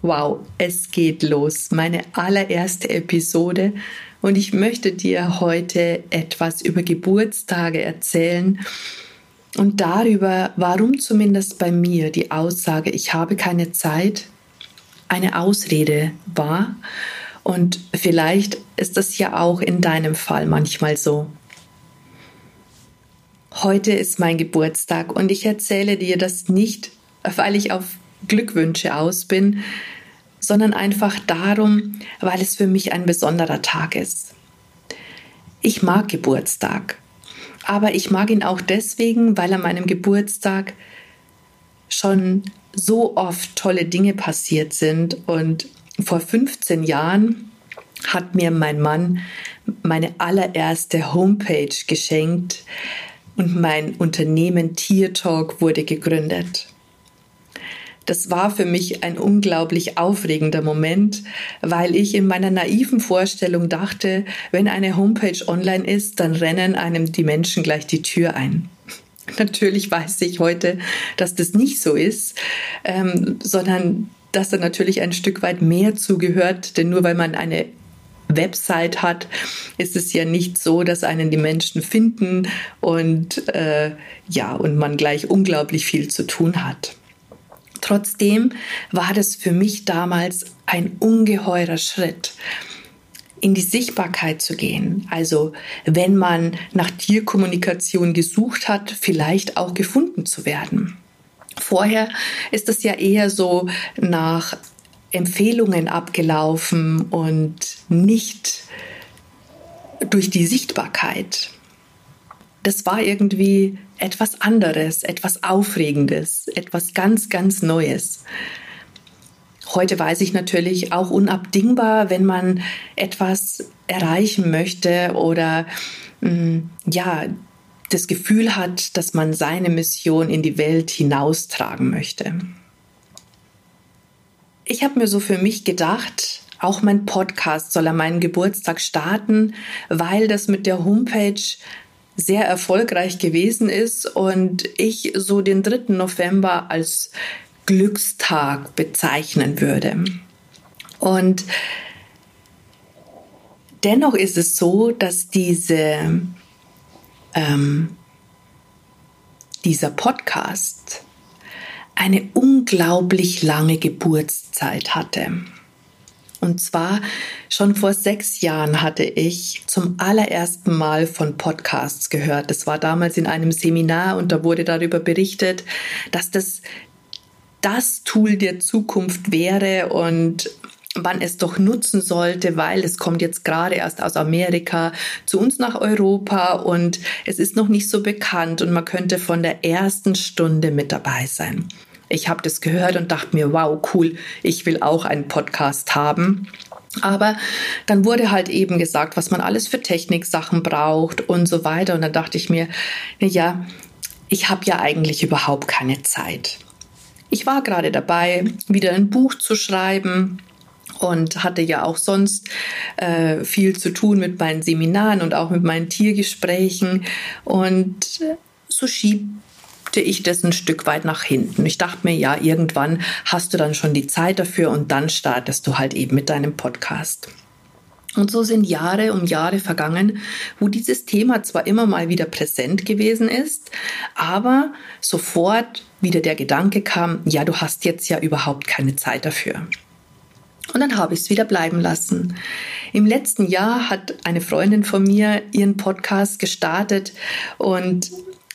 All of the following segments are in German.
Wow, es geht los. Meine allererste Episode und ich möchte dir heute etwas über Geburtstage erzählen und darüber, warum zumindest bei mir die Aussage, ich habe keine Zeit, eine Ausrede war. Und vielleicht ist das ja auch in deinem Fall manchmal so. Heute ist mein Geburtstag und ich erzähle dir das nicht, weil ich auf Glückwünsche aus bin, sondern einfach darum, weil es für mich ein besonderer Tag ist. Ich mag Geburtstag, aber ich mag ihn auch deswegen, weil an meinem Geburtstag schon so oft tolle Dinge passiert sind und vor 15 Jahren hat mir mein Mann meine allererste Homepage geschenkt und mein Unternehmen Tier Talk wurde gegründet das war für mich ein unglaublich aufregender Moment, weil ich in meiner naiven Vorstellung dachte, wenn eine Homepage online ist, dann rennen einem die Menschen gleich die Tür ein. Natürlich weiß ich heute, dass das nicht so ist, ähm, sondern dass da natürlich ein Stück weit mehr zugehört, denn nur weil man eine Website hat, ist es ja nicht so, dass einen die Menschen finden und äh, ja, und man gleich unglaublich viel zu tun hat. Trotzdem war das für mich damals ein ungeheurer Schritt in die Sichtbarkeit zu gehen. Also wenn man nach Tierkommunikation gesucht hat, vielleicht auch gefunden zu werden. Vorher ist es ja eher so nach Empfehlungen abgelaufen und nicht durch die Sichtbarkeit das war irgendwie etwas anderes, etwas Aufregendes, etwas ganz, ganz Neues. Heute weiß ich natürlich auch unabdingbar, wenn man etwas erreichen möchte oder mm, ja, das Gefühl hat, dass man seine Mission in die Welt hinaustragen möchte. Ich habe mir so für mich gedacht, auch mein Podcast soll an meinem Geburtstag starten, weil das mit der Homepage sehr erfolgreich gewesen ist und ich so den 3. November als Glückstag bezeichnen würde. Und dennoch ist es so, dass diese, ähm, dieser Podcast eine unglaublich lange Geburtszeit hatte. Und zwar schon vor sechs Jahren hatte ich zum allerersten Mal von Podcasts gehört. Das war damals in einem Seminar und da wurde darüber berichtet, dass das das Tool der Zukunft wäre und man es doch nutzen sollte, weil es kommt jetzt gerade erst aus Amerika zu uns nach Europa und es ist noch nicht so bekannt und man könnte von der ersten Stunde mit dabei sein. Ich habe das gehört und dachte mir, wow, cool, ich will auch einen Podcast haben. Aber dann wurde halt eben gesagt, was man alles für Techniksachen braucht und so weiter. Und dann dachte ich mir, ja, ich habe ja eigentlich überhaupt keine Zeit. Ich war gerade dabei, wieder ein Buch zu schreiben und hatte ja auch sonst äh, viel zu tun mit meinen Seminaren und auch mit meinen Tiergesprächen. Und so schieb schiebte ich das ein Stück weit nach hinten. Ich dachte mir, ja, irgendwann hast du dann schon die Zeit dafür und dann startest du halt eben mit deinem Podcast. Und so sind Jahre um Jahre vergangen, wo dieses Thema zwar immer mal wieder präsent gewesen ist, aber sofort wieder der Gedanke kam, ja, du hast jetzt ja überhaupt keine Zeit dafür. Und dann habe ich es wieder bleiben lassen. Im letzten Jahr hat eine Freundin von mir ihren Podcast gestartet und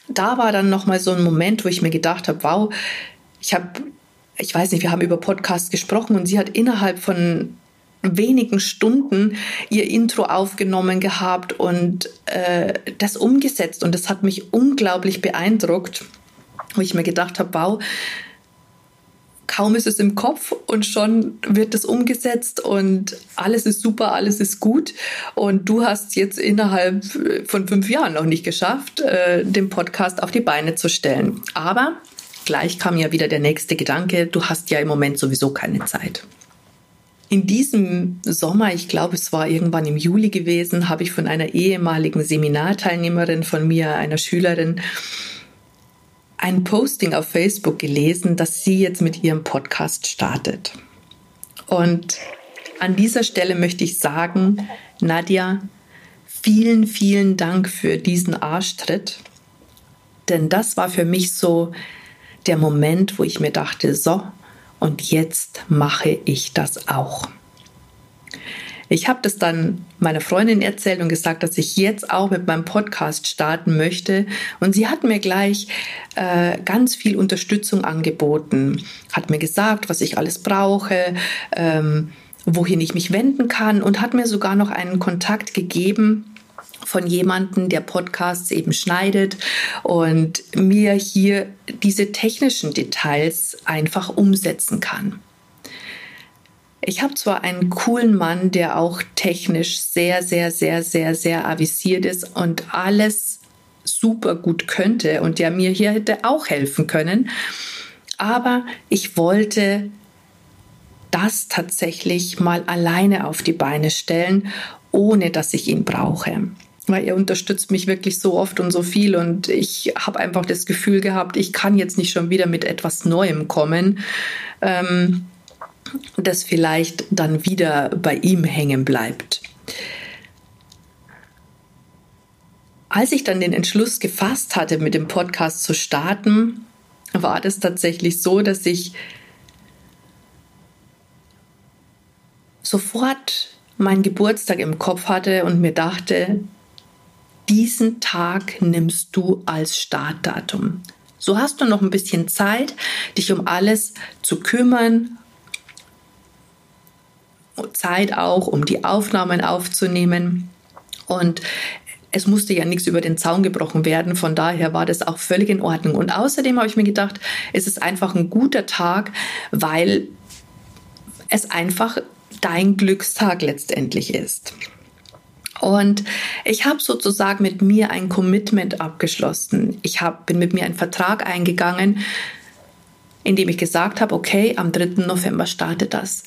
da war dann noch mal so ein Moment, wo ich mir gedacht habe, wow, ich habe, ich weiß nicht, wir haben über Podcast gesprochen und sie hat innerhalb von wenigen Stunden ihr Intro aufgenommen gehabt und äh, das umgesetzt. Und das hat mich unglaublich beeindruckt, wo ich mir gedacht habe, wow, kaum ist es im Kopf und schon wird es umgesetzt und alles ist super, alles ist gut. Und du hast jetzt innerhalb von fünf Jahren noch nicht geschafft, äh, den Podcast auf die Beine zu stellen. Aber gleich kam ja wieder der nächste Gedanke, du hast ja im Moment sowieso keine Zeit. In diesem Sommer, ich glaube, es war irgendwann im Juli gewesen, habe ich von einer ehemaligen Seminarteilnehmerin von mir, einer Schülerin, ein Posting auf Facebook gelesen, dass sie jetzt mit ihrem Podcast startet. Und an dieser Stelle möchte ich sagen, Nadja, vielen, vielen Dank für diesen Arschtritt. Denn das war für mich so der Moment, wo ich mir dachte, so, und jetzt mache ich das auch. Ich habe das dann meiner Freundin erzählt und gesagt, dass ich jetzt auch mit meinem Podcast starten möchte. Und sie hat mir gleich äh, ganz viel Unterstützung angeboten, hat mir gesagt, was ich alles brauche, ähm, wohin ich mich wenden kann und hat mir sogar noch einen Kontakt gegeben von jemandem, der Podcasts eben schneidet und mir hier diese technischen Details einfach umsetzen kann. Ich habe zwar einen coolen Mann, der auch technisch sehr, sehr, sehr, sehr, sehr avisiert ist und alles super gut könnte und der mir hier hätte auch helfen können, aber ich wollte das tatsächlich mal alleine auf die Beine stellen, ohne dass ich ihn brauche. Weil er unterstützt mich wirklich so oft und so viel und ich habe einfach das Gefühl gehabt, ich kann jetzt nicht schon wieder mit etwas Neuem kommen. Ähm, das vielleicht dann wieder bei ihm hängen bleibt. Als ich dann den Entschluss gefasst hatte, mit dem Podcast zu starten, war das tatsächlich so, dass ich sofort meinen Geburtstag im Kopf hatte und mir dachte, diesen Tag nimmst du als Startdatum. So hast du noch ein bisschen Zeit, dich um alles zu kümmern, Zeit auch, um die Aufnahmen aufzunehmen. Und es musste ja nichts über den Zaun gebrochen werden. Von daher war das auch völlig in Ordnung. Und außerdem habe ich mir gedacht, es ist einfach ein guter Tag, weil es einfach dein Glückstag letztendlich ist. Und ich habe sozusagen mit mir ein Commitment abgeschlossen. Ich hab, bin mit mir einen Vertrag eingegangen, in dem ich gesagt habe, okay, am 3. November startet das.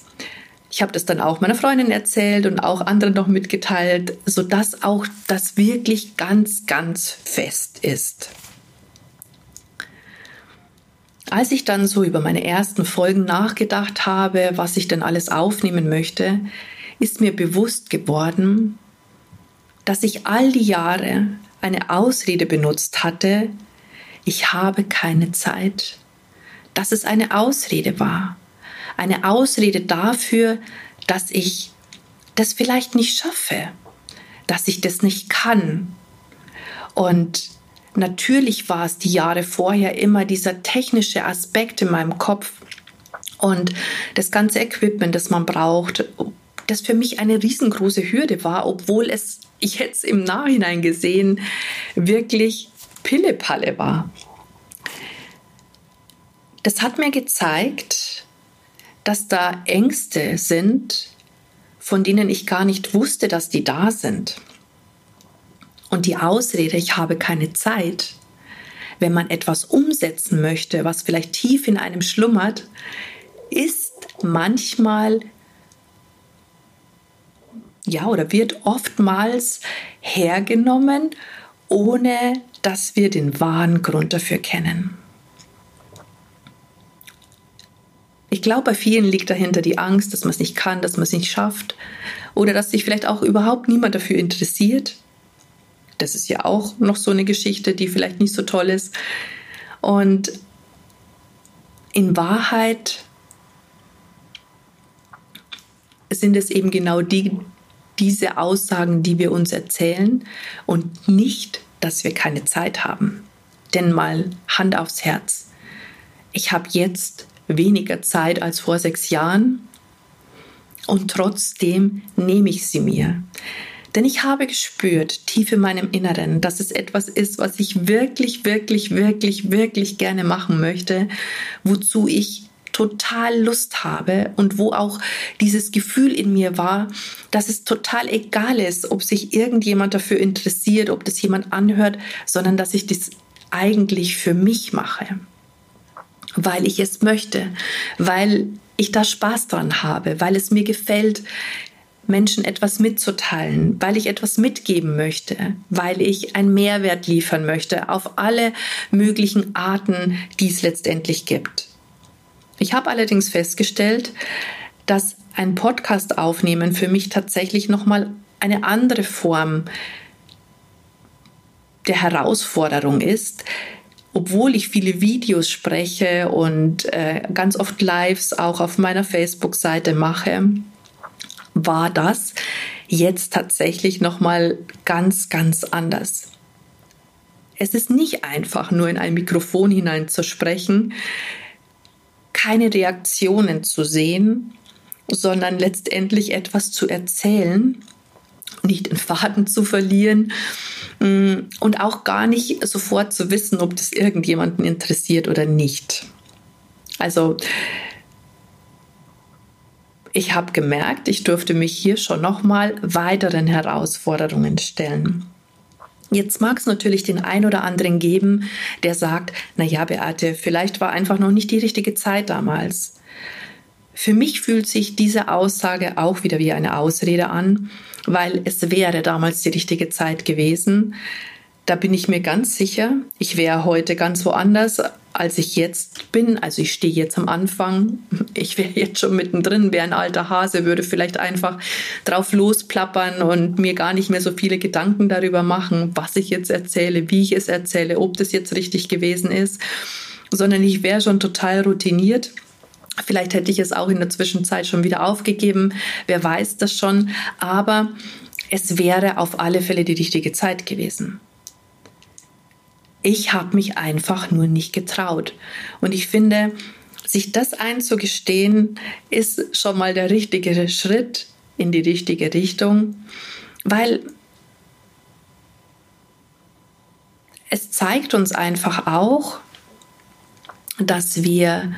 Ich habe das dann auch meiner Freundin erzählt und auch anderen noch mitgeteilt, sodass auch das wirklich ganz, ganz fest ist. Als ich dann so über meine ersten Folgen nachgedacht habe, was ich denn alles aufnehmen möchte, ist mir bewusst geworden, dass ich all die Jahre eine Ausrede benutzt hatte, ich habe keine Zeit, dass es eine Ausrede war eine Ausrede dafür, dass ich das vielleicht nicht schaffe, dass ich das nicht kann. Und natürlich war es die Jahre vorher immer dieser technische Aspekt in meinem Kopf und das ganze Equipment, das man braucht, das für mich eine riesengroße Hürde war, obwohl es jetzt im Nachhinein gesehen wirklich Pillepalle war. Das hat mir gezeigt, dass da Ängste sind, von denen ich gar nicht wusste, dass die da sind. Und die Ausrede, ich habe keine Zeit, wenn man etwas umsetzen möchte, was vielleicht tief in einem schlummert, ist manchmal ja oder wird oftmals hergenommen, ohne dass wir den wahren Grund dafür kennen. Ich glaube, bei vielen liegt dahinter die Angst, dass man es nicht kann, dass man es nicht schafft oder dass sich vielleicht auch überhaupt niemand dafür interessiert. Das ist ja auch noch so eine Geschichte, die vielleicht nicht so toll ist. Und in Wahrheit sind es eben genau die, diese Aussagen, die wir uns erzählen und nicht, dass wir keine Zeit haben. Denn mal Hand aufs Herz. Ich habe jetzt weniger Zeit als vor sechs Jahren und trotzdem nehme ich sie mir. Denn ich habe gespürt, tief in meinem Inneren, dass es etwas ist, was ich wirklich, wirklich, wirklich, wirklich gerne machen möchte, wozu ich total Lust habe und wo auch dieses Gefühl in mir war, dass es total egal ist, ob sich irgendjemand dafür interessiert, ob das jemand anhört, sondern dass ich das eigentlich für mich mache, weil ich es möchte, weil ich da Spaß dran habe, weil es mir gefällt, Menschen etwas mitzuteilen, weil ich etwas mitgeben möchte, weil ich einen Mehrwert liefern möchte auf alle möglichen Arten, die es letztendlich gibt. Ich habe allerdings festgestellt, dass ein Podcast aufnehmen für mich tatsächlich noch mal eine andere Form der Herausforderung ist, obwohl ich viele Videos spreche und äh, ganz oft Lives auch auf meiner Facebook-Seite mache war das jetzt tatsächlich noch mal ganz ganz anders. Es ist nicht einfach nur in ein Mikrofon hinein zu sprechen, keine Reaktionen zu sehen, sondern letztendlich etwas zu erzählen, nicht den Faden zu verlieren mm, und auch gar nicht sofort zu wissen, ob das irgendjemanden interessiert oder nicht. Also ich habe gemerkt, ich durfte mich hier schon nochmal weiteren Herausforderungen stellen. Jetzt mag es natürlich den ein oder anderen geben, der sagt, na ja, Beate, vielleicht war einfach noch nicht die richtige Zeit damals. Für mich fühlt sich diese Aussage auch wieder wie eine Ausrede an, weil es wäre damals die richtige Zeit gewesen. Da bin ich mir ganz sicher, ich wäre heute ganz woanders, als ich jetzt bin. Also ich stehe jetzt am Anfang. Ich wäre jetzt schon mittendrin, wäre ein alter Hase, würde vielleicht einfach drauf losplappern und mir gar nicht mehr so viele Gedanken darüber machen, was ich jetzt erzähle, wie ich es erzähle, ob das jetzt richtig gewesen ist, sondern ich wäre schon total routiniert. Vielleicht hätte ich es auch in der Zwischenzeit schon wieder aufgegeben. Wer weiß das schon. Aber es wäre auf alle Fälle die richtige Zeit gewesen. Ich habe mich einfach nur nicht getraut. Und ich finde, sich das einzugestehen, ist schon mal der richtige Schritt in die richtige Richtung, weil es zeigt uns einfach auch, dass wir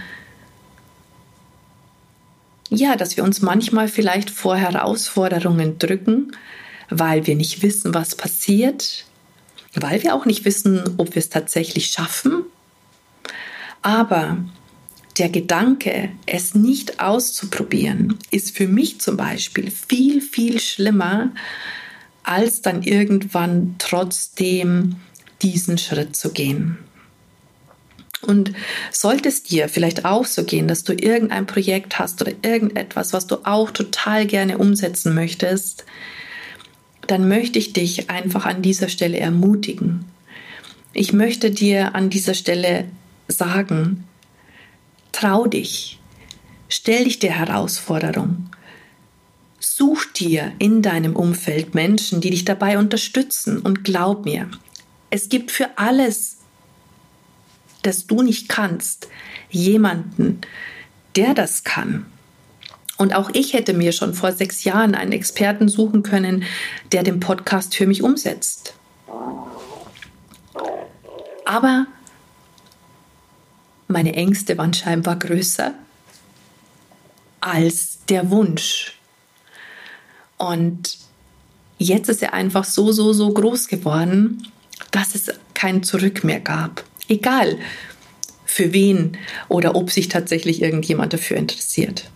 ja, dass wir uns manchmal vielleicht vor Herausforderungen drücken, weil wir nicht wissen, was passiert, weil wir auch nicht wissen, ob wir es tatsächlich schaffen. Aber der Gedanke, es nicht auszuprobieren, ist für mich zum Beispiel viel, viel schlimmer, als dann irgendwann trotzdem diesen Schritt zu gehen. Und sollte es dir vielleicht auch so gehen, dass du irgendein Projekt hast oder irgendetwas, was du auch total gerne umsetzen möchtest, dann möchte ich dich einfach an dieser Stelle ermutigen. Ich möchte dir an dieser Stelle sagen, trau dich, stell dich der Herausforderung. Such dir in deinem Umfeld Menschen, die dich dabei unterstützen und glaub mir, es gibt für alles, das du nicht kannst, jemanden, der das kann. Und auch ich hätte mir schon vor sechs Jahren einen Experten suchen können, der den Podcast für mich umsetzt. Aber meine Ängste waren scheinbar größer als der Wunsch. Und jetzt ist er einfach so, so, so groß geworden, dass es kein Zurück mehr gab. Egal für wen oder ob sich tatsächlich irgendjemand dafür interessiert.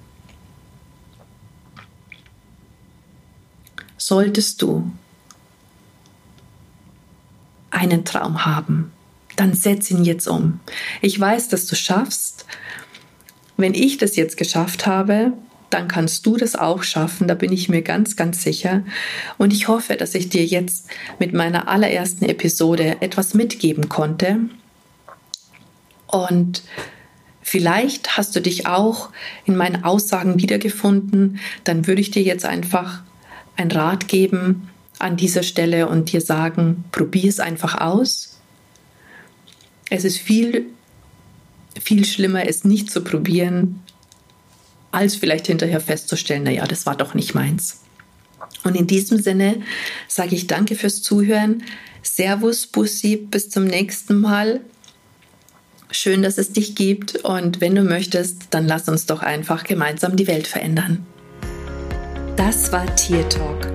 solltest du einen Traum haben, dann setz ihn jetzt um. Ich weiß, dass du schaffst. Wenn ich das jetzt geschafft habe, dann kannst du das auch schaffen, da bin ich mir ganz, ganz sicher. Und ich hoffe, dass ich dir jetzt mit meiner allerersten Episode etwas mitgeben konnte. Und vielleicht hast du dich auch in meinen Aussagen wiedergefunden, dann würde ich dir jetzt einfach ein Rat geben an dieser Stelle und dir sagen, probier es einfach aus. Es ist viel, viel schlimmer, es nicht zu probieren, als vielleicht hinterher festzustellen, naja, das war doch nicht meins. Und in diesem Sinne sage ich danke fürs Zuhören. Servus, Bussi, bis zum nächsten Mal. Schön, dass es dich gibt und wenn du möchtest, dann lass uns doch einfach gemeinsam die Welt verändern. Das war Tier Talk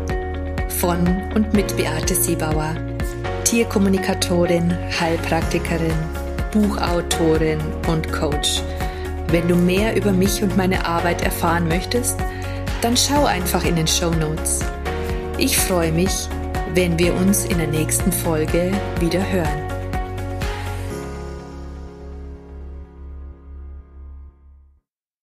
von und mit Beate Siebauer, Tierkommunikatorin, Heilpraktikerin, Buchautorin und Coach. Wenn du mehr über mich und meine Arbeit erfahren möchtest, dann schau einfach in den Show Notes. Ich freue mich, wenn wir uns in der nächsten Folge wieder hören.